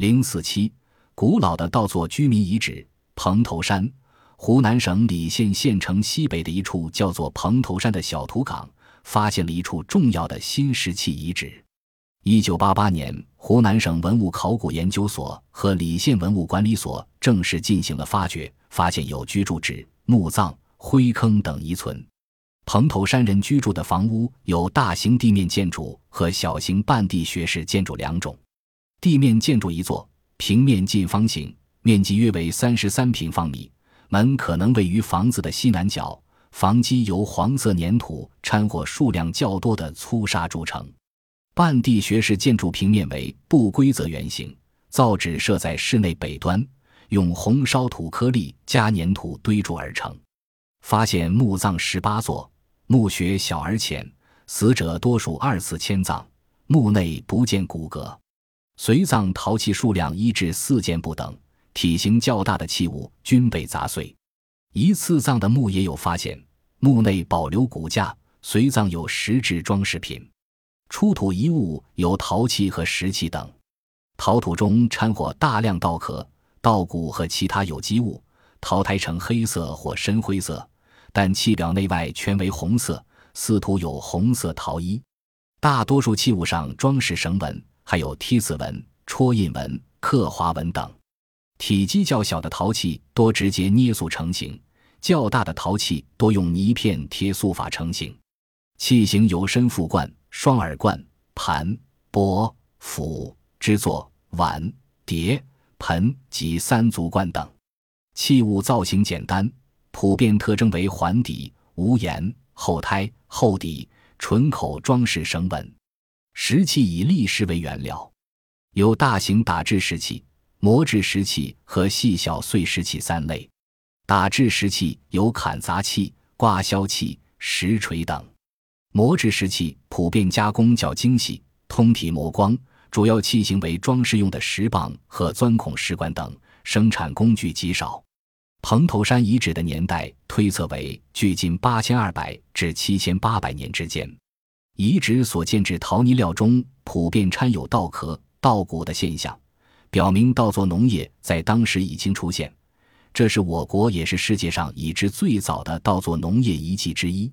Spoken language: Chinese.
零四七，古老的稻作居民遗址蓬头山，湖南省澧县县城西北的一处叫做蓬头山的小土岗，发现了一处重要的新石器遗址。一九八八年，湖南省文物考古研究所和澧县文物管理所正式进行了发掘，发现有居住址、墓葬、灰坑等遗存。蓬头山人居住的房屋有大型地面建筑和小型半地穴式建筑两种。地面建筑一座，平面近方形，面积约为三十三平方米。门可能位于房子的西南角。房基由黄色粘土掺和数量较多的粗砂铸成。半地穴式建筑平面为不规则圆形，造纸设在室内北端，用红烧土颗粒加粘土堆筑而成。发现墓葬十八座，墓穴小而浅，死者多属二次迁葬，墓内不见骨骼。随葬陶器数量一至四件不等，体型较大的器物均被砸碎。一次葬的墓也有发现，墓内保留骨架，随葬有石质装饰品。出土遗物有陶器和石器等，陶土中掺和大量稻壳、稻谷和其他有机物，陶胎呈黑色或深灰色，但器表内外全为红色，似涂有红色陶衣。大多数器物上装饰绳纹。还有梯字纹、戳印纹、刻花纹等。体积较小的陶器多直接捏塑成型，较大的陶器多用泥片贴塑法成型。器型有深腹罐、双耳罐、盘、钵、釜、之座、碗、碟、盆及三足罐等。器物造型简单，普遍特征为环底、无檐、厚胎、厚底、纯口装饰绳纹。石器以砾石为原料，有大型打制石器、磨制石器和细小碎石器三类。打制石器有砍砸器、刮削器、石锤等；磨制石器普遍加工较精细，通体磨光，主要器型为装饰用的石棒和钻孔石管等，生产工具极少。蓬头山遗址的年代推测为距今八千二百至七千八百年之间。遗址所建制陶泥料中普遍掺有稻壳、稻谷的现象，表明稻作农业在当时已经出现。这是我国也是世界上已知最早的稻作农业遗迹之一。